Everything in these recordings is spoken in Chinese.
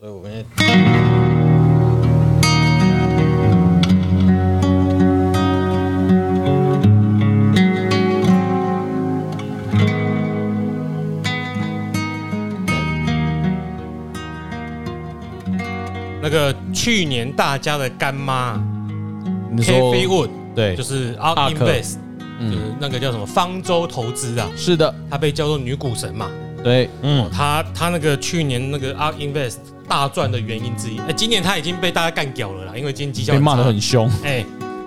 所以我们那个去年大家的干妈你说 Cathie Wood，对，就是克。Invest，就是那个叫什么方舟投资啊，是的，她被叫做女股神嘛。对，嗯，她她那个去年那个 ARK Invest 大赚的原因之一，哎，今年他已经被大家干掉了啦，因为今年绩效被骂得很凶。哎，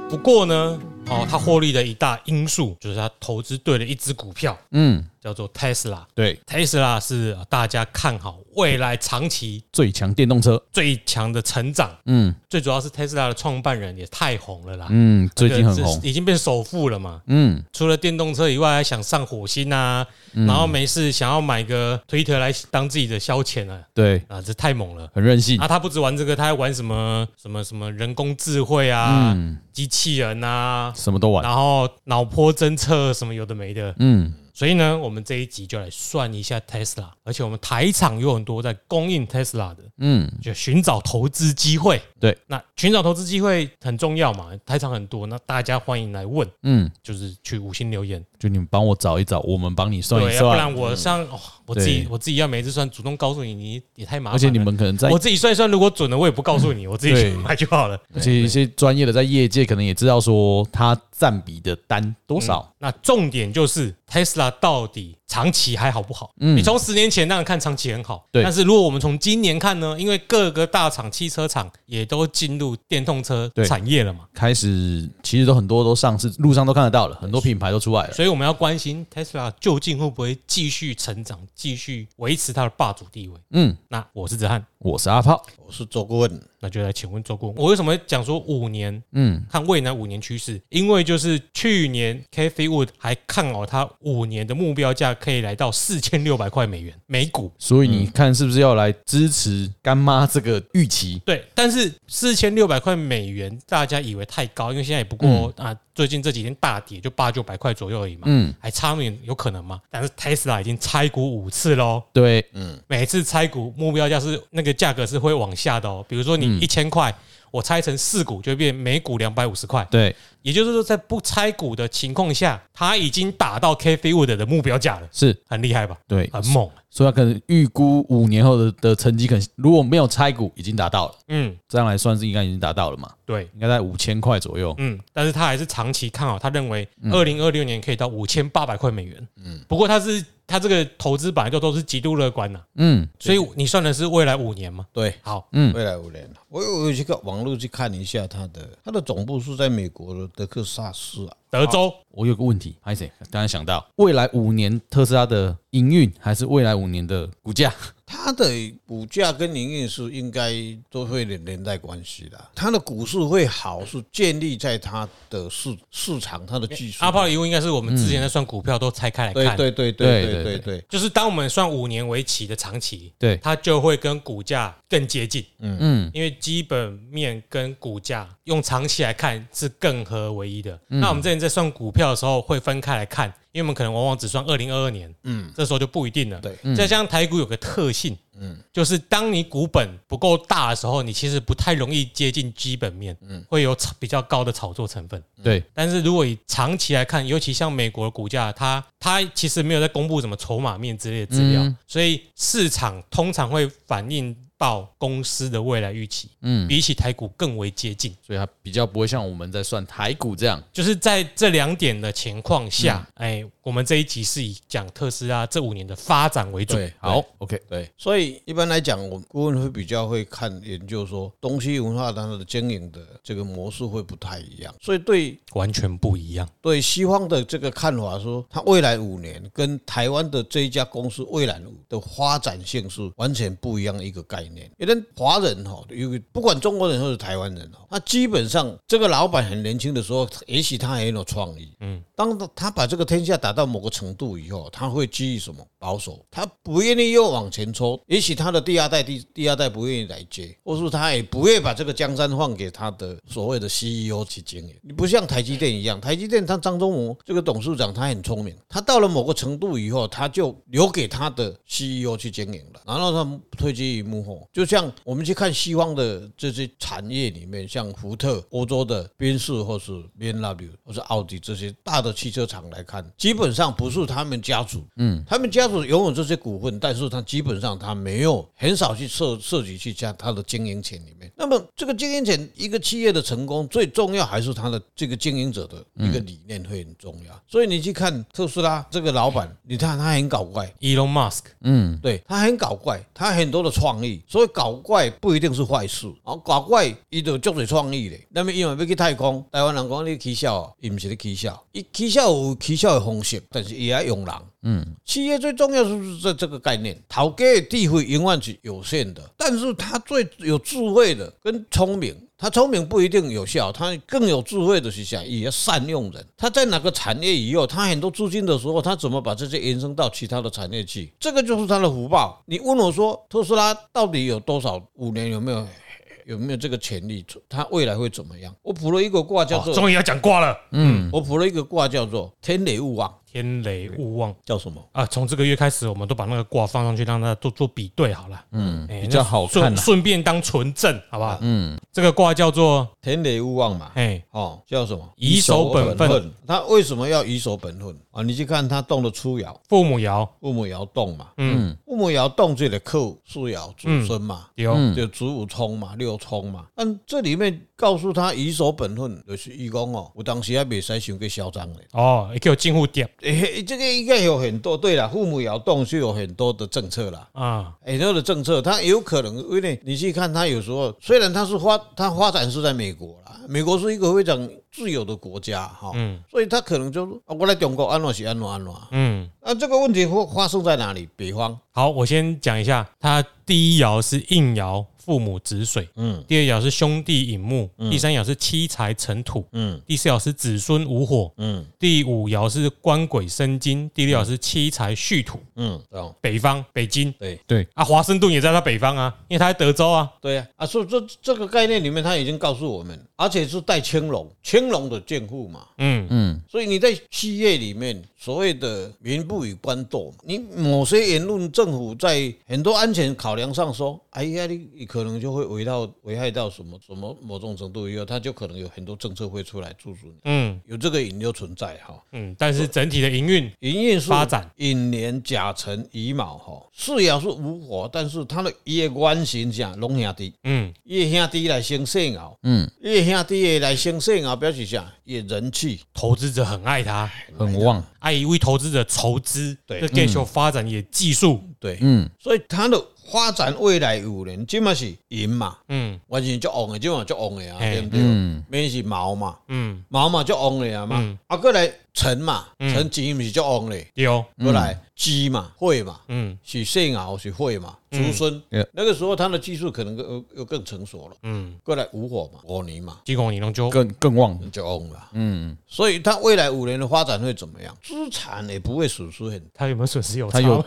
不过呢，哦，他获利的一大因素就是他投资对了一只股票，嗯，叫做 Tesla。对，Tesla 是大家看好未来长期最强电动车，最强的成长。嗯，最主要是 Tesla 的创办人也太红了啦。嗯，最近很红，已经变首富了嘛。嗯，除了电动车以外，还想上火星啊。然后没事想要买个 Twitter 来当自己的消遣啊。对啊，这太猛了，很任性啊。他不止玩这个，他还玩什么什么什么人工智慧啊，机器人啊，什么都玩。然后脑波侦测什么有的没的。嗯。所以呢，我们这一集就来算一下 Tesla，而且我们台场有很多在供应 Tesla 的，嗯，就寻找投资机会。对，那寻找投资机会很重要嘛，台场很多，那大家欢迎来问，嗯，就是去五星留言，就你们帮我找一找，我们帮你算一算，不然我像哦，我自己我自己要每次算，主动告诉你，你也太麻烦。而且你们可能在我自己算一算，如果准了，我也不告诉你，我自己去买就好了。而且一些专业的在业界可能也知道说它占比的单多少。那重点就是 Tesla 到底长期还好不好？嗯，你从十年前那样看长期很好，对。但是如果我们从今年看呢？因为各个大厂、汽车厂也都进入电动车产业了嘛，开始其实都很多都上市，路上都看得到了，很多品牌都出来了。所以我们要关心 Tesla 究竟会不会继续成长，继续维持它的霸主地位。嗯，那我是子翰，我是阿炮，我是周顾问。那就来请问周顾问，我为什么讲说五年？嗯，看未来五年趋势，因为就是去年 Cathie Wood 还看好它五年的目标价可以来到四千六百块美元每股，所以你看是不是要来支持干妈这个预期？对，但是四千六百块美元大家以为太高，因为现在也不过啊，最近这几天大跌就八九百块左右而已嘛，嗯，还差那么远有可能吗？但是 Tesla 已经拆股五次喽，对，嗯，每次拆股目标价是那个价格是会往下的哦，比如说你。一千块，我拆成四股就变每股两百五十块。对，也就是说，在不拆股的情况下，它已经达到 Wood 的目标价了，是很厉害吧？对，很猛。所以，他可能预估五年后的的成绩，可能如果没有拆股，已经达到了。嗯，这样来算是应该已经达到了嘛？对，应该在五千块左右。嗯，但是他还是长期看好，他认为二零二六年可以到五千八百块美元。嗯，不过他是。他这个投资本来就都是极度乐观的，嗯，所以你算的是未来五年吗？对，好，嗯，未来五年，我有有去个网络去看一下，他的他的总部是在美国的德克萨斯啊，德州。我有个问题，还是刚才想到，未来五年特斯拉的营运还是未来五年的股价？它的股价跟营运是应该都会连连带关系的。它的股市会好，是建立在它的市市场、它的技术。阿炮的疑问应该是我们之前在算股票都拆开来看，对对对对对对对，就是当我们算五年为期的长期，对它就会跟股价更接近。嗯嗯，因为基本面跟股价用长期来看是更合为一的。那我们之前在算股票的时候会分开来看。因为我们可能往往只算二零二二年，嗯，这时候就不一定了。对，再加上台股有个特性，嗯，就是当你股本不够大的时候，你其实不太容易接近基本面，嗯，会有比较高的炒作成分。对，但是如果以长期来看，尤其像美国的股价，它它其实没有在公布什么筹码面之类的资料，所以市场通常会反映到公司的未来预期，嗯，比起台股更为接近，所以它比较不会像我们在算台股这样，就是在这两点的情况下，哎，我们这一集是以讲特斯拉这五年的发展为主。对好，OK，对，所以一般来讲，我们顾问会比较会看研究说，东西文化它的经营的这个模式会不太一样，所以对完全不一样。对西方的这个看法说，它未来五年跟台湾的这一家公司未来的发展性是完全不一样的一个概念。因为华人哈，有不管中国人或者台湾人哈，那基本上这个老板很年轻的时候，也许他很有创意，嗯，当他把这个天下达到某个程度以后，他会基于什么保守，他不愿意又往前冲，也许他的第二代、第第二代不愿意来接，或是他也不愿意把这个江山换给他的所谓的 CEO 去经营。你不像台积电一样，台积电他张忠谋这个董事长他很聪明，他到了某个程度以后，他就留给他的 CEO 去经营了，然后他退居于幕后。就像我们去看西方的这些产业里面，像福特、欧洲的宾士或是 BMW 或是奥迪这些大的汽车厂来看，基本上不是他们家族，嗯，他们家族拥有这些股份，但是他基本上他没有很少去涉涉及去加他的经营权里面。那么这个经营权，一个企业的成功最重要还是他的这个经营者的一个理念会很重要。所以你去看特斯拉这个老板，你看他很搞怪，Elon Musk，嗯，对他很搞怪，他很多的创意，所以搞怪不一定是坏事啊。搞怪伊就足侪创意咧。那么因为要去太空，台湾人讲你起笑，伊不是咧起笑，伊起笑有起笑的方式，但是也要用人。嗯，企业最重要是不是这这个概念？头家的智慧永远是有限的，但是他最有智慧的跟聪明，他聪明不一定有效，他更有智慧的是想也要善用人。他在哪个产业以后，他很多资金的时候，他怎么把这些延伸到其他的产业去？这个就是他的福报。你问我说，特斯拉到底有多少？五年有没有有没有这个潜力？他未来会怎么样？我卜了一个卦叫做，终于要讲卦了。嗯，我卜了一个卦叫做天雷勿忘。天雷勿忘叫什么啊？从这个月开始，我们都把那个卦放上去，让大家做做比对好了。嗯，比较好看，顺便当纯正，好不好？嗯，这个卦叫做天雷勿忘嘛。哎，哦，叫什么？以守本分。他为什么要以守本分啊？你去看他动的初爻，父母爻，父母爻动嘛。嗯，父母爻动就得克四爻主孙嘛，有就子午冲嘛，六冲嘛。但这里面告诉他以守本分，就是伊讲哦，我当时还没使想过嚣张的。哦，也叫进户点。诶，这个应该有很多对了，父母摇动是有很多的政策啦，啊，很多的政策，他有可能因为你去看他有时候，虽然他是发他发展是在美国啦，美国是一个非常自由的国家哈，嗯，所以他可能就是啊，我来中国安怎是安怎安怎，嗯，那这个问题会发生在哪里？北方。好，我先讲一下，他第一爻是应爻。父母子水，嗯，第二爻是兄弟引木，第三爻是妻财成土，嗯，第四爻是子孙无火，嗯，第五爻是官鬼生金，第六爻是妻财戌土，嗯，北方北京，对。对。啊，华盛顿也在他北方啊，因为他在德州啊，对啊，啊，所以这这个概念里面他已经告诉我们，而且是带青龙，青龙的见父嘛，嗯。嗯，所以你在企业里面所谓的民不与官斗，你某些言论政府在很多安全考量上说，哎呀你。可能就会危到危害到什么什么某种程度以后，它就可能有很多政策会出来助助你。嗯，有这个引流存在哈。嗯，但是整体的营运营运发展，寅年甲辰乙卯哈，四爻是无火，但是它的一个原型讲龙兄弟，嗯，一个兄弟来生细爻，嗯，一个兄弟来生细爻，表示啥？也人气，投资者很爱他，很旺，爱一位投资者筹资，对，追求发展也技术，对，嗯，所以他的。发展未来五年，即嘛是银嘛，嗯，完全就旺的，基本上就旺的啊，对不对？嗯，没是毛嘛，嗯，毛嘛就旺的啊嘛，啊，过来辰嘛，辰金不是就旺嘞，有，过来鸡嘛，会嘛，嗯，是细爻是会嘛。竹孙，那个时候他的技术可能又又更成熟了。嗯，过来五火嘛，火泥嘛，金火你弄就更更旺，就旺了。嗯，所以他未来五年的发展会怎么样？资产也不会损失很。他有没有损失？有，他有，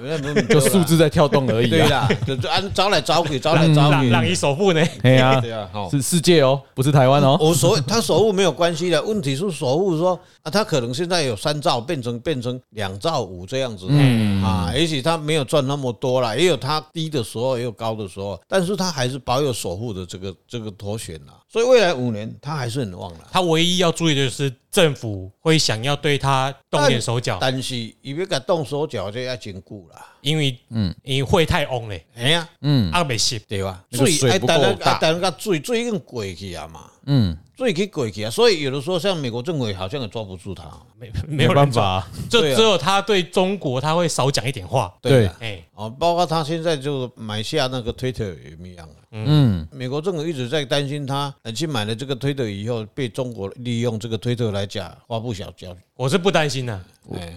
就数字在跳动而已。对啦，就就按招来招去，招来招去。让你首富呢？对啊，对啊，是世界哦，不是台湾哦。我所他首富没有关系的，问题是首富说啊，他可能现在有三兆，变成变成两兆五这样子。嗯啊，也许他没有赚那么多了，也有他低的时候，也有高。的时候，但是他还是保有守护的这个这个头衔呐，所以未来五年他还是很旺的。他唯一要注意的就是政府会想要对他动点手脚，但是因为他动手脚就要兼顾啦，因为嗯，因为会太旺嘞，哎呀，嗯，阿没戏对吧？水不够大，但那个水水已经过去啊嘛，嗯。所以可以鬼去啊，所以有的时候像美国政委好像也抓不住他，没没有办法，就只有他对中国他会少讲一点话。对，哎，哦，包括他现在就买下那个 Twitter 也一样了。嗯，美国政府一直在担心他去买了这个 Twitter 以后被中国利用这个 Twitter 来假发布小消息。我是不担心的，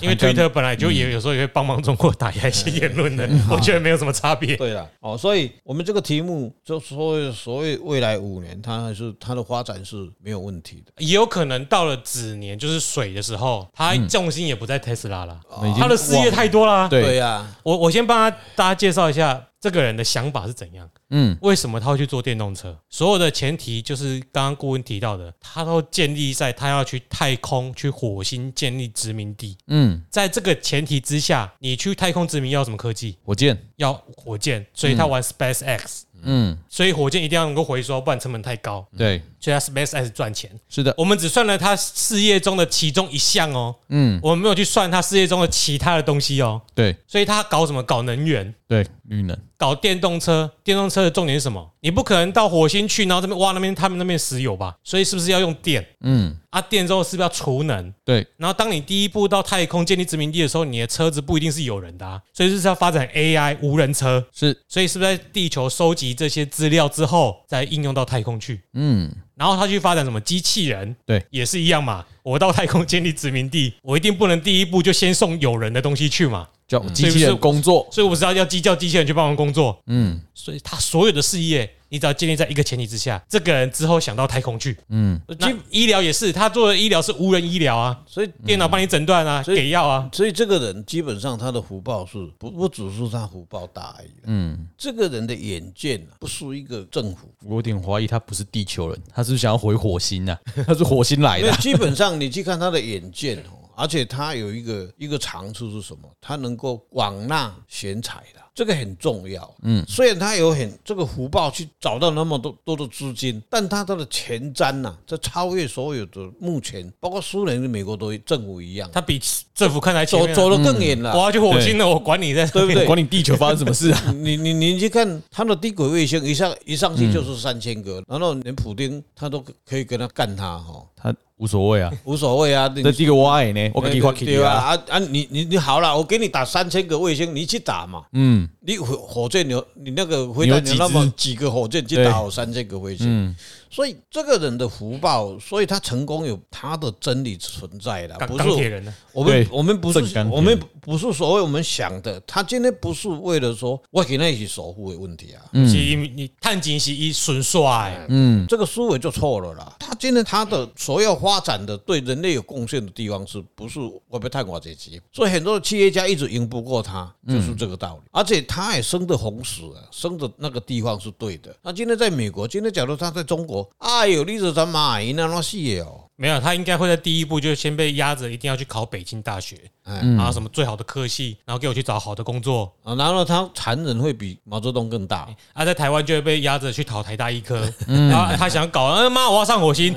因为 Twitter 本来就也有时候也会帮忙中国打压一些言论的，我觉得没有什么差别。对了，哦，所以我们这个题目就说所谓未来五年，它还是它的发展是没有问题的。也有可能到了子年就是水的时候，它重心也不在特斯拉了，它的事业太多了。对呀，我我先帮他大家介绍一下。这个人的想法是怎样？嗯，为什么他会去做电动车？所有的前提就是刚刚顾问提到的，他都建立在他要去太空、去火星建立殖民地。嗯，在这个前提之下，你去太空殖民要什么科技？火箭，要火箭，所以他玩 SpaceX。嗯，所以火箭一定要能够回收，不然成本太高。对，所以它 SpaceX 赚钱。是的，我们只算了它事业中的其中一项哦，嗯，我们没有去算它事业中的其他的东西哦。对，所以它搞什么？搞能源。对，绿能。搞电动车，电动车的重点是什么？你不可能到火星去，然后这边挖那边他们那边石油吧？所以是不是要用电？嗯，啊，电之后是不是要储能？对。然后当你第一步到太空建立殖民地的时候，你的车子不一定是有人的啊，所以就是要发展 AI 无人车。是。所以是不是在地球收集这些资料之后，再应用到太空去？嗯。然后他去发展什么机器人？对，也是一样嘛。我到太空建立殖民地，我一定不能第一步就先送有人的东西去嘛。叫机器人工作，所以我知道要机叫机器人去帮忙工作。嗯，所以他所有的事业，你只要建立在一个前提之下，这个人之后想到太空去。嗯，那医疗也是，他做的医疗是无人医疗啊，所以电脑帮你诊断啊，给药啊。所以这个人基本上他的福报是不不只是他福报大而已。嗯，这个人的眼见不输一个政府。我有点怀疑他不是地球人，他是想要回火星呐？他是火星来的。基本上你去看他的眼见哦。而且它有一个一个长处是什么？它能够广纳贤才的，这个很重要。嗯，虽然它有很这个福报去找到那么多多的资金，但它它的前瞻呐，这超越所有的目前，包括苏联跟美国都政府一样，它比政府看来走走得更远了。我要去火星了，我管你在对不对？管你地球发生什么事啊？你你你去看它的低轨卫星，一上一上去就是三千个，然后连普丁他都可以跟他干他哈，他。无所谓啊，无所谓啊，这第一个我爱呢，我给你发给你啊啊啊！你你你好了，我给你打三千个卫星，你去打嘛。嗯，你火火箭有你那个回弹你那么几个火箭去打我三千个卫星。所以这个人的福报，所以他成功有他的真理存在的，不是我们我们不是我们不是所谓我们想的，他今天不是为了说我给那些守护的问题啊，是因你探金是一纯帅，嗯，这个思维就错了啦。他今天他的所要发展的对人类有贡献的地方，是不是我被太寡这级？所以很多的企业家一直赢不过他，就是这个道理。而且他也生的红石啊，生的那个地方是对的。那今天在美国，今天假如他在中国。哎呦，你是怎么阿姨那么细哦？没有，他应该会在第一步就先被压着，一定要去考北京大学，嗯，然后什么最好的科系，然后给我去找好的工作，然后他残忍会比毛泽东更大。啊，在台湾就会被压着去考台大医科，然后他想搞，哎妈，我要上火星，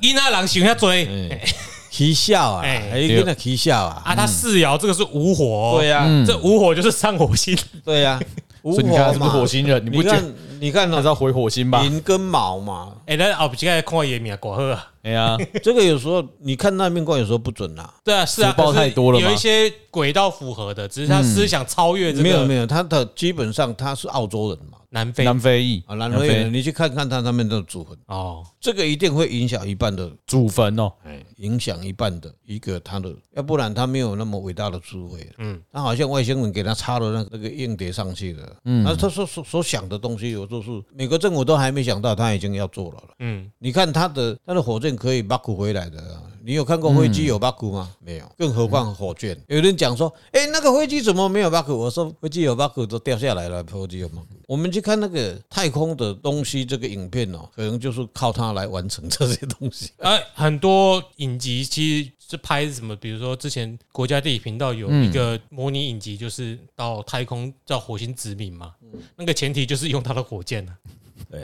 伊那人想要追，起笑啊，哎，真的奇笑啊，啊，他四爻这个是无火，对呀，这无火就是上火星，对呀，无火嘛，是不是火星人？你不见。你看，还是要回火星吧？银跟毛嘛，哎，那哦，现在看页面过好啊。哎呀，这个有时候你看那面光有时候不准呐。对啊，是啊，报太多了。有一些轨道符合的，只是他思想超越这个。没有没有，他的基本上他是澳洲人嘛，南非南非裔啊，南非人，你去看看他他们的祖坟哦，这个一定会影响一半的祖坟哦，哎，影响一半的一个他的，要不然他没有那么伟大的智慧。嗯，他好像外星人给他插了那个那个硬碟上去的。嗯，那他所所所想的东西，有时候是美国政府都还没想到，他已经要做了了。嗯，你看他的他的火箭可以 mark。回来的，你有看过飞机有 bug 吗？没有，更何况火箭。有人讲说，哎，那个飞机怎么没有 bug？我说飞机有 bug 都掉下来了，飞机有 bug。我们去看那个太空的东西，这个影片哦，可能就是靠它来完成这些东西。哎，很多影集其实是拍什么？比如说之前国家地理频道有一个模拟影集，就是到太空叫火星殖民嘛，那个前提就是用它的火箭呢。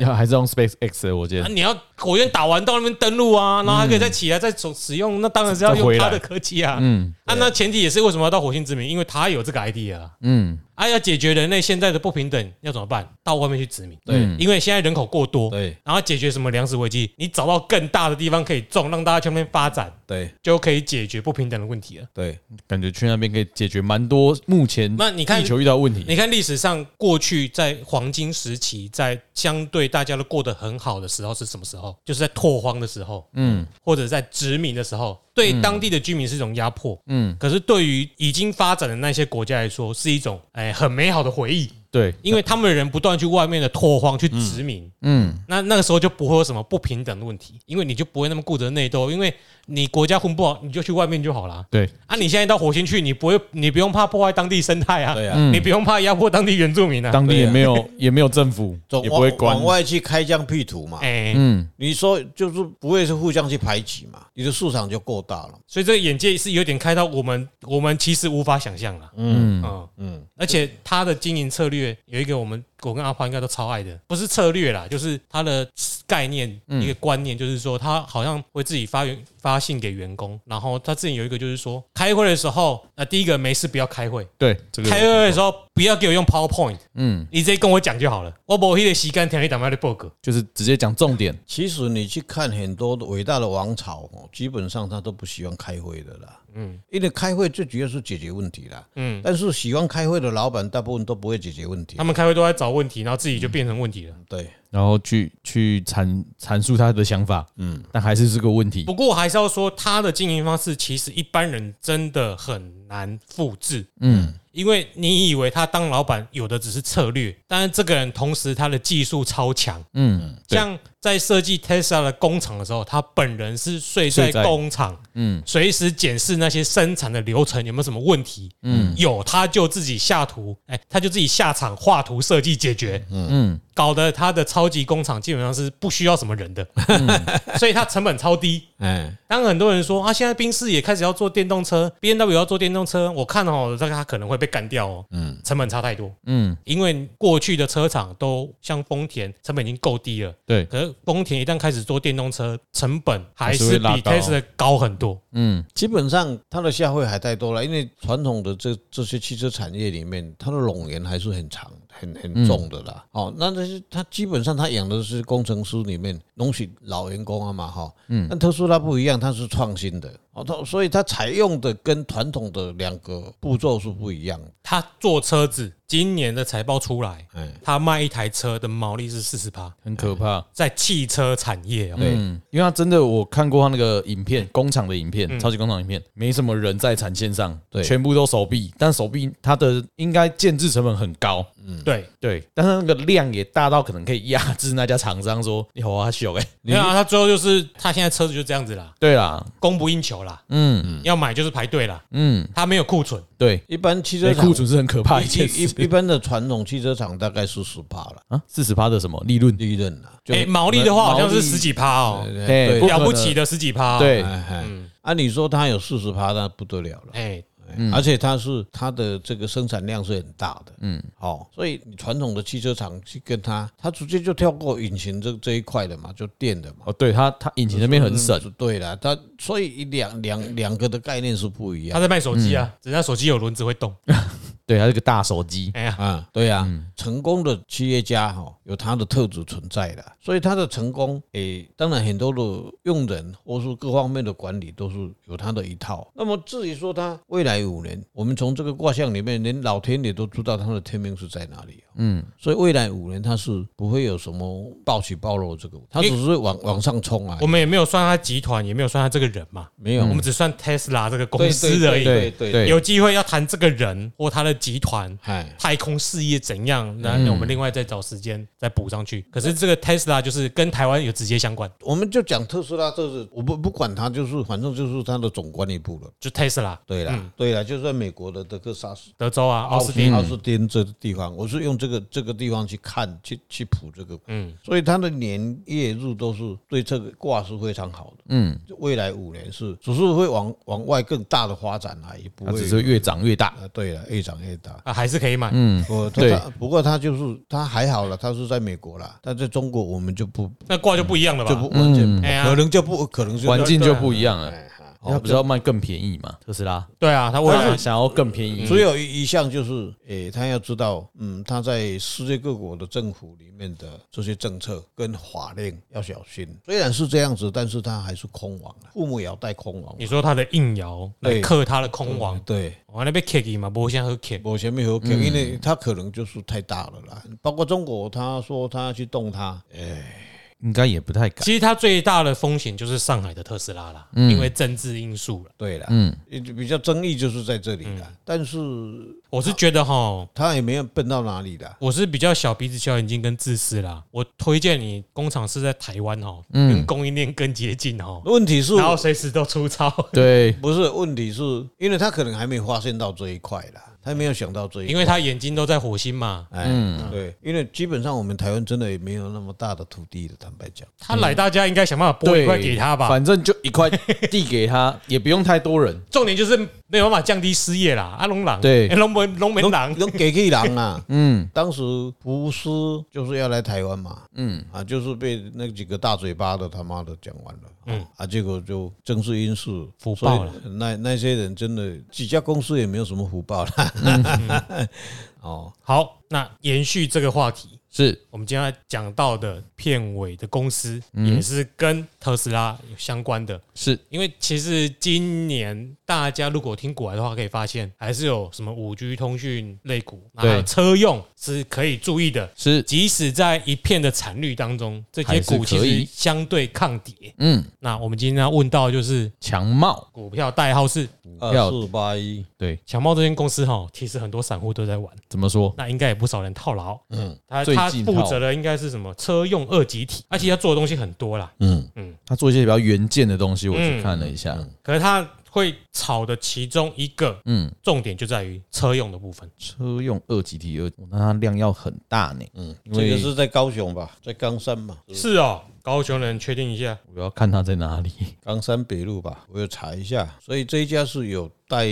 要还是用 SpaceX 的火箭？你要火箭打完到那边登陆啊，然后还可以再起来再使使用，那当然是要用它的科技啊。嗯，啊，那前提也是为什么要到火星殖民？因为它有这个 idea 啊。嗯。啊，要解决人类现在的不平等，要怎么办？到外面去殖民。对，因为现在人口过多。对，然后解决什么粮食危机？你找到更大的地方可以种，让大家去那边发展。对，就可以解决不平等的问题了。对，感觉去那边可以解决蛮多目前那你看地球遇到问题。你看历史上过去在黄金时期，在相对大家都过得很好的时候是什么时候？就是在拓荒的时候，嗯，或者在殖民的时候。对当地的居民是一种压迫，嗯，可是对于已经发展的那些国家来说，是一种哎很美好的回忆。对，因为他们的人不断去外面的拓荒去殖民，嗯，那那个时候就不会有什么不平等的问题，因为你就不会那么顾着内斗，因为你国家混不好，你就去外面就好了。对，啊，你现在到火星去，你不会，你不用怕破坏当地生态啊，对啊，你不用怕压迫当地原住民啊，当地也没有也没有政府，也不会管。往外去开疆辟土嘛，哎，嗯，你说就是不会是互相去排挤嘛，你的市场就够大了，所以这个眼界是有点开到我们我们其实无法想象了，嗯。嗯。嗯，而且他的经营策略。略有一个我们我跟阿胖应该都超爱的，不是策略啦，就是他的概念一个观念，就是说他好像会自己发员发信给员工，然后他自己有一个就是说开会的时候，那第一个没事不要开会，对，开会的时候不要给我用 PowerPoint，嗯，你直接跟我讲就好了，我不会的时间听你打麦的 bug，，就是直接讲重点。其实你去看很多伟大的王朝哦，基本上他都不喜欢开会的啦。嗯，因为开会最主要是解决问题啦。嗯，但是喜欢开会的老板大部分都不会解决问题。他们开会都在找问题，然后自己就变成问题了。对，然后去去阐阐述他的想法。嗯，但还是是个问题。不过还是要说，他的经营方式其实一般人真的很难复制。嗯。因为你以为他当老板有的只是策略，但是这个人同时他的技术超强，嗯，像在设计 Tesla 的工厂的时候，他本人是睡在工厂，嗯，随时检视那些生产的流程有没有什么问题，嗯，有他就自己下图，哎，他就自己下场画图设计解决，嗯，搞得他的超级工厂基本上是不需要什么人的，所以他成本超低，哎，当很多人说啊，现在宾士也开始要做电动车，B N W 要做电动车，我看哦，这个他可能会被。干掉哦，嗯，成本差太多，嗯，因为过去的车厂都像丰田，成本已经够低了，对。可是丰田一旦开始做电动车，成本还是比 Tesla 高很多，嗯，基本上它的下会还太多了，因为传统的这这些汽车产业里面，它的冗员还是很长。很很重的啦，哦，那这是他基本上他养的是工程师里面东西老员工啊嘛，哈，嗯，但特斯拉不一样，它是创新的，哦，它所以它采用的跟传统的两个步骤是不一样。的。他做车子，今年的财报出来，他卖一台车的毛利是四十趴，很可怕，在汽车产业，对，因为他真的我看过他那个影片，工厂的影片，超级工厂影片，没什么人在产线上，对，全部都手臂，但手臂它的应该建制成本很高，嗯，对。对，但是那个量也大到可能可以压制那家厂商说你好啊秀哎，没有啊，他最后就是他现在车子就这样子啦，对啦，供不应求啦，嗯，要买就是排队啦，嗯，他没有库存，对，一般汽车厂。是很可怕一件事。一一般的传统汽车厂大概四十趴了啊，四十趴的什么？利润？利润啊，哎，毛利的话好像是十几趴哦，对，了不起的十几趴。对，按理说他有四十趴，那不得了了。哎。而且它是它的这个生产量是很大的，嗯，哦，所以你传统的汽车厂去跟它，它直接就跳过引擎这这一块的嘛，就电的嘛。哦，对，它它引擎那边很省，对了，它所以两两两个的概念是不一样。他在卖手机啊，人家手机有轮子会动。对，还是个大手机。哎呀，啊，对呀，成功的企业家哈，有他的特质存在的，所以他的成功，诶，当然很多的用人或是各方面的管理都是有他的一套。那么至于说他未来五年，我们从这个卦象里面，连老天爷都知道他的天命是在哪里。嗯，所以未来五年他是不会有什么暴起暴落这个，他只是往往上冲啊。我们也没有算他集团，也没有算他这个人嘛，没有，我们只算 Tesla 这个公司而已。对对对，有机会要谈这个人或他的。集团，太空事业怎样？那那我们另外再找时间再补上去。可是这个 Tesla 就是跟台湾有直接相关。我们就讲特斯拉，就是我不不管它，就是反正就是它的总管理部了，就 Tesla。对了，对了，就在美国的德克萨斯、德州啊，奥斯汀、奥斯汀这个地方，我是用这个这个地方去看，去去谱这个。嗯，所以它的年月日都是对这个卦是非常好的。嗯，未来五年是只是会往往外更大的发展啊，也不会只是越长越大。对了，越长越大。啊，还是可以买。嗯，我，对，不过他就是他还好了，他是在美国了，但在中国我们就不，那卦就不一样了吧？就不完全，可能就不可能环境就不一样了。他不是要卖更便宜嘛？特斯拉。对啊，他为了想要更便宜，只有一一项就是，诶，他要知道，嗯，他在世界各国的政府里面的这些政策跟法令要小心。虽然是这样子，但是他还是空亡，父母也要带空王。你说他的应爻来克他的空王，对，我那边克嘛，无先好克，无先没好克，因为他可能就是太大了啦。包括中国，他说他要去动他，诶。应该也不太敢。其实它最大的风险就是上海的特斯拉啦，因为政治因素了。对了，嗯，比较争议就是在这里了。但是我是觉得哈，他也没有笨到哪里的。我是比较小鼻子小眼睛跟自私啦。我推荐你工厂是在台湾哈，跟供应链更接近哈。问题是，然后随时都出超。对，不是问题是因为他可能还没发现到这一块啦。他没有想到这一，因为他眼睛都在火星嘛。哎，对，因为基本上我们台湾真的也没有那么大的土地的，坦白讲，他来大家应该想办法拨一块给他吧，反正就一块地给他，也不用太多人。重点就是没有办法降低失业啦，阿龙狼对，龙门龙门狼，龙给给狼啊，嗯，当时福斯就是要来台湾嘛，嗯。啊，就是被那几个大嘴巴的他妈的讲完了，嗯。啊，结果就正是因素福报了，那那些人真的几家公司也没有什么福报了，哦，好，那延续这个话题。是。我们今天要讲到的片尾的公司，也是跟特斯拉有相关的。是。因为其实今年大家如果听股来的话，可以发现还是有什么五 G 通讯类股，还有车用是可以注意的。是，即使在一片的惨绿当中，这些股其实相对抗跌。嗯，那我们今天要问到就是强茂股票代号是二四八一，对，强茂这间公司哈，其实很多散户都在玩。怎么说？那应该也不少人套牢。嗯，他他。他负责的应该是什么车用二极体，而且他做的东西很多啦。嗯嗯，他做一些比较元件的东西，我去看了一下。可是他会炒的其中一个，嗯，重点就在于车用的部分。车用二极体二，那它量要很大呢。嗯，这个是在高雄吧，在冈山嘛。是哦。高雄人确定一下，我要看它在哪里。冈山北路吧，我要查一下。所以这一家是有带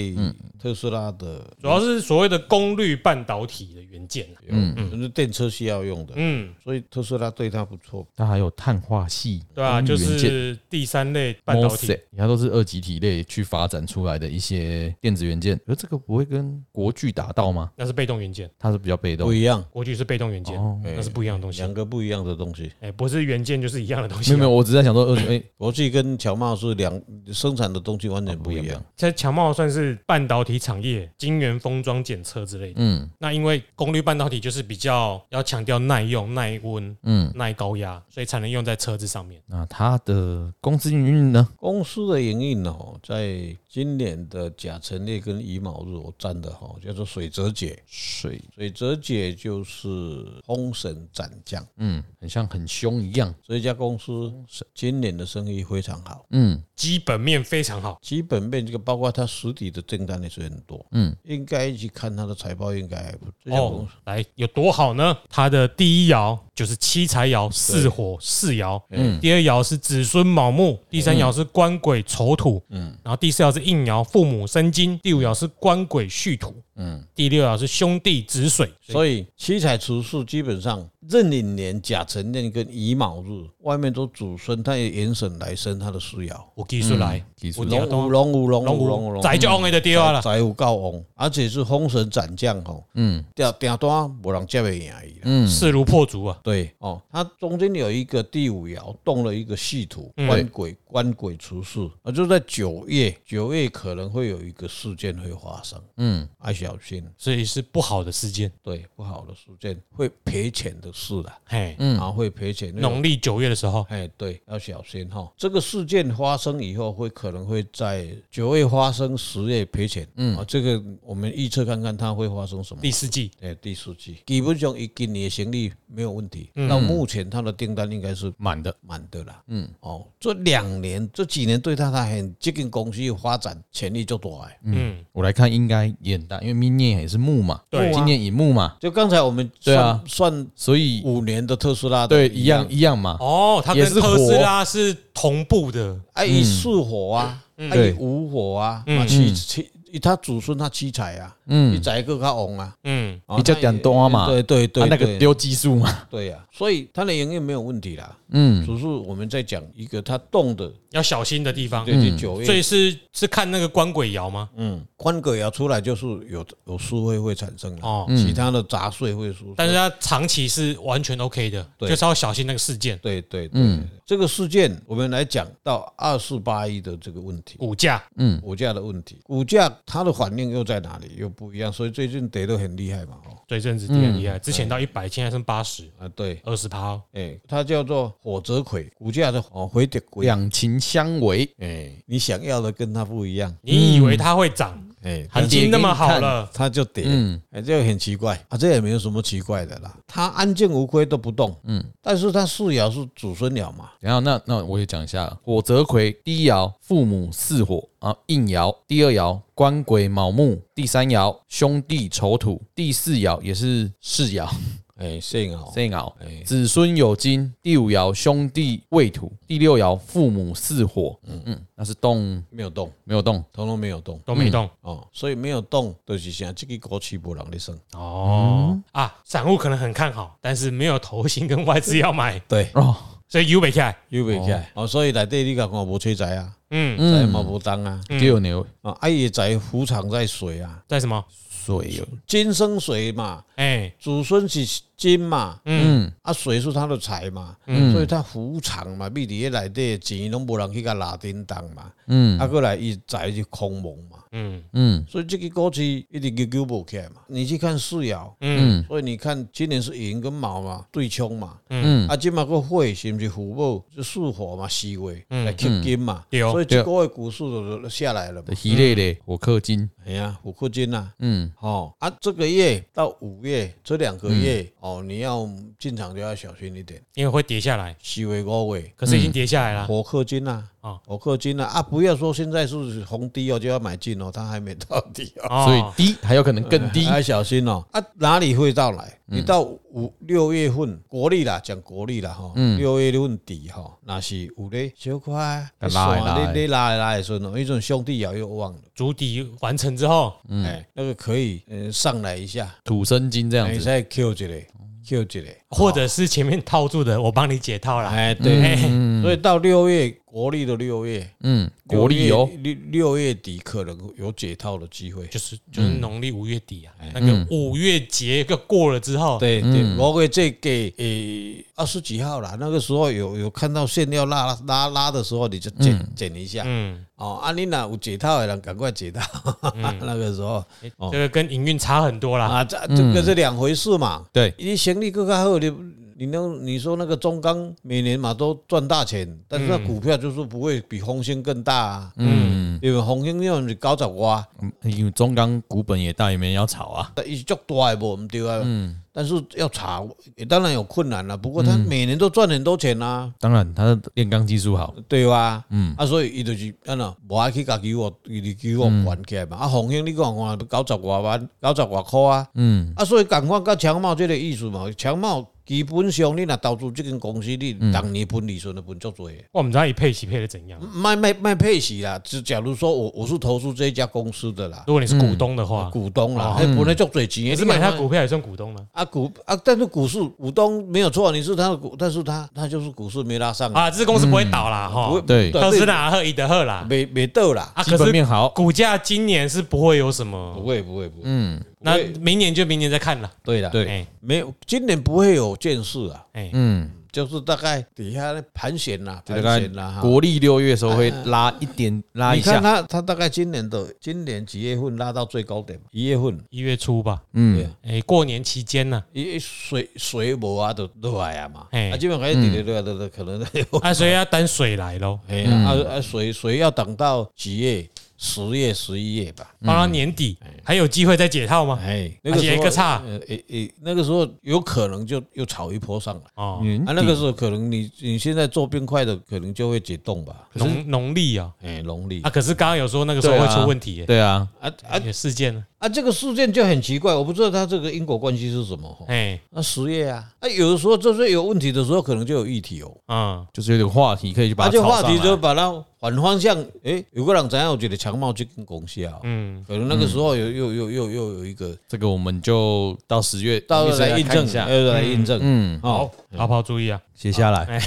特斯拉的，主要是所谓的功率半导体的元件，嗯嗯，是电车需要用的，嗯，所以特斯拉对它不错。它还有碳化系，对啊，就是第三类半导体，它都是二极体类去发展出来的一些电子元件。而这个不会跟国巨打到吗？那是被动元件，它是比较被动，不一样。国巨是被动元件，那是不一样的东西，两个不一样的东西。哎，不是元件就是。一样的东西，没有没有，我只在想说，哎，国际跟强茂是两生产的东西完全不一样。在强茂算是半导体产业，晶圆封装检测之类的。嗯，那因为功率半导体就是比较要强调耐用、耐温、嗯、耐高压，所以才能用在车子上面。那它的公司营运呢？公司的营运哦，在。今年的甲辰列跟乙卯日，我占的哈叫做水泽解，水。水泽解就是丰神斩将，嗯，很像很凶一样。这一家公司今年的生意非常好，嗯，基本面非常好，基本面这个包括它实体的订单也是很多，嗯，应该去看它的财报，应该还不哦，来有多好呢？它的第一爻就是七财爻四火四爻，嗯，第二爻是子孙卯木，第三爻是官鬼丑土，嗯，然后第四爻是。应爻父母生金，第五爻是官鬼戌土，嗯，第六爻是兄弟子水，所以七彩除数基本上。壬寅年甲辰年跟乙卯日，外面都祖孙，他也延神来生他的事爻。我技术来，龙五龙五龙五龙五，宅就 on 的地方了，宅有够 on，而且是封神斩将吼，嗯，掉掉单无人接袂赢伊，嗯，势如破竹啊。对哦，它中间有一个第五爻动了一个系土，官鬼官鬼出世。啊，就在九月，九月可能会有一个事件会发生，嗯，要小心，所以是不好的事件，对，不好的事件会赔钱的。是的，嘿，嗯，然后会赔钱。农历九月的时候，哎，对，要小心哈。这个事件发生以后，会可能会在九月发生，十月赔钱。嗯，啊，这个我们预测看看它会发生什么。第四季，哎，第四季，基本上一今年的行李没有问题。到目前它的订单应该是满的，满的了。嗯，哦，这两年这几年对它它很接近公司有发展潜力就多哎。嗯，我来看应该也很大，因为明年也是木嘛，对，今年乙木嘛。就刚才我们对啊算，所以。五年的特斯拉对一样。一样嘛？哦，它跟特斯拉是同步的。哎，四火啊，哎，五火啊，七七，他祖孙他七彩啊，嗯，一宰一个他红啊，嗯，比较点多嘛，对对对，那个丢技术嘛，对呀，所以它的营运没有问题啦，嗯，只是我们在讲一个它动的要小心的地方，对对，九月，所以是是看那个官鬼爻吗？嗯，官鬼爻出来就是有有数会会产生哦，其他的杂碎会输，但是它长期是完全 OK 的，就是要小心那个事件，对对，嗯，这个事件我们来讲到二四八一的这个问题，股价，嗯，股价的问题，股价它的反应又在哪里？又不一样，所以最近跌得很厉害嘛，哦，最近子跌很厉害，之前到一百，现在剩八十啊，对，二十趴，哎，它叫做火泽葵，股价的哦回跌，两情相违，哎，你想要的跟它不一样，你以为它会涨，哎，行情那么好了，它就跌，嗯，哎，这个很奇怪。啊，这也没有什么奇怪的啦，它安静无亏都不动，嗯，但是它四爻是祖孙爻嘛，然后那那我也讲一下，火泽葵第一爻父母巳火啊，应爻第二爻官鬼卯木，第三爻兄弟丑土，第四爻也是四爻。哎，姓敖，姓敖，子孙有金。第五爻兄弟未土，第六爻父母巳火。嗯。嗯，那是动没有动，没有动，通通没有动，都没动。哦。所以没有动，就是啥？这个国企不让你升。哦。啊，散户可能很看好，但是没有投信跟外资要买。对。哦，所以有没起来，有没起来。哦。所以来对你讲，我无催财啊，嗯，财嘛无当啊，就牛。啊，爱也在伏藏在水啊，在什么？水金生水嘛，哎，祖孙是金嘛，嗯，啊，水是他的财嘛，嗯，所以他伏藏嘛，密底下内底钱拢无人去甲拉叮当嘛，嗯，啊，过来伊财就空蒙嘛，嗯。嗯，所以这个股市一直久久无起来嘛。你去看四爻，嗯，所以你看今年是寅跟卯嘛对冲嘛，嗯，啊，今嘛个火是毋是虎母就巳火嘛，四位来克金嘛，所以这个月股市就下来了嘛，系列的火克金，哎呀，火克金呐，嗯。哦啊，这个月到五月这两个月、嗯、哦，你要进场就要小心一点，因为会跌下来。四月五月，可是已经跌下来了。火克金呐，啊，火克金呐啊，不要说现在是红低哦，就要买进哦，它还没到底哦，所以低还有可能更低，还 小心哦。啊，哪里会到来？你到五六月份国历啦，讲国历啦哈，六月份底哈，那是有的小块拉拉，你你拉来拉的时候，一种兄弟爻又忘了，主底完成之后，哎，那个可以呃上来一下，土生金这样子，再 Q 起来，Q 起来，或者是前面套住的，我帮你解套了，哎，对，所以到六月。国历的六月，嗯，国历哦，六六月底可能有解套的机会，就是就是农历五月底啊，那个五月节个过了之后，对。对，我会再给诶二十几号啦，那个时候有有看到线要拉拉拉的时候，你就减减一下，嗯，哦，啊你那有解套的人赶快解套，那个时候，这个跟营运差很多啦，啊，这这个是两回事嘛，对，你行李更加好你。你那，你说那个中钢每年嘛都赚大钱，但是那股票就是不会比红星更大啊。嗯，因为红星因为是高十挂，因为中钢股本也大，也没人要炒啊。但一足大也无唔对啊。嗯，但是要炒也当然有困难了。不过他每年都赚很多钱啊。当然，他的炼钢技术好，对吧？嗯，啊，所以伊就是安那，无爱去甲给我，伊给我还起来嘛。啊，红星你讲看九十外万，九十外块啊。嗯，啊，所以赶快甲强茂这个意思嘛，强茂。基本上，你若投资这间公司，你当年分利润的分足多。我唔知道伊配息配的怎样。卖卖卖配息啦，就假如说我我是投资这一家公司的啦。如果你是股东的话，股东啦，还本来足多钱。你是买他股票也算股东了。啊股啊，但是股市股东没有错，你是他的股，但是他他就是股市没拉上啊。这公司不会倒啦，哈。对，特斯拉赫伊德赫啦，没没倒啦。啊，基本面好，股价今年是不会有什么。不会不会不会。嗯。那明年就明年再看了。对的，对，没有，今年不会有件事啊。嗯，就是大概底下盘旋啦，盘旋啦哈。国历六月的时候会拉一点，拉一下。你看它，它大概今年的今年几月份拉到最高点？一月份，一月初吧。嗯，哎，过年期间呢，一水水无啊，都都来啊嘛。哎，基本上底底都都可能。啊，所以要等水来喽。哎，啊啊，水水要等到几月？十月、十一月吧，到了年底还有机会再解套吗？哎，那个时候，呃，诶诶，那个时候有可能就又炒一波上来哦。啊，那个时候可能你你现在做冰块的，可能就会解冻吧。农农历啊，哎，农历啊，可是刚刚有说那个时候会出问题。对啊，啊啊，事件呢？啊，这个事件就很奇怪，我不知道它这个因果关系是什么。哎，那十月啊，啊，有的时候就是有问题的时候，可能就有议题哦。啊，就是有点话题可以去把它。而且话题就把它。反方向，哎，有个人怎样？我觉得强茂就跟公司啊，嗯，可能那个时候有又又又又有一个，这个我们就到十月到时候来印证一下，来印证，嗯，好，好不好？注意啊，写下来，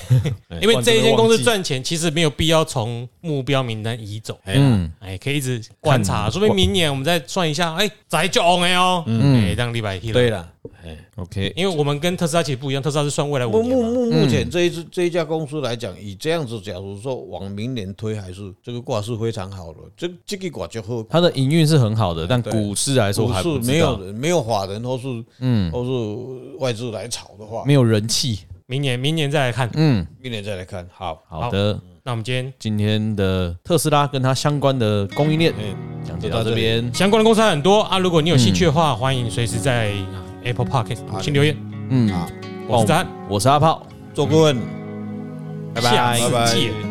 因为这一间公司赚钱，其实没有必要从目标名单移走，嗯，哎，可以一直观察，说不定明年我们再算一下，哎，再就 on 哦，嗯，哎，让礼拜一对了。OK，因为我们跟特斯拉其实不一样，特斯拉是算未来五年。目目目前这一支这一家公司来讲，以这样子，假如说往明年推，还是这个卦是非常好的。这这个卦就好，它的营运是很好的，但股市来说还是没有没有法人或是嗯，或是外资来炒的话，没有人气。明年明年再来看，嗯，明年再来看。好。好的，那我们今天今天的特斯拉跟它相关的供应链讲讲解到这边。相关的公司还很多。啊，如果你有兴趣的话，欢迎随时在 Apple Podcast 请留言。嗯，好，我是詹，我是阿炮，做顾问，拜拜，拜。拜。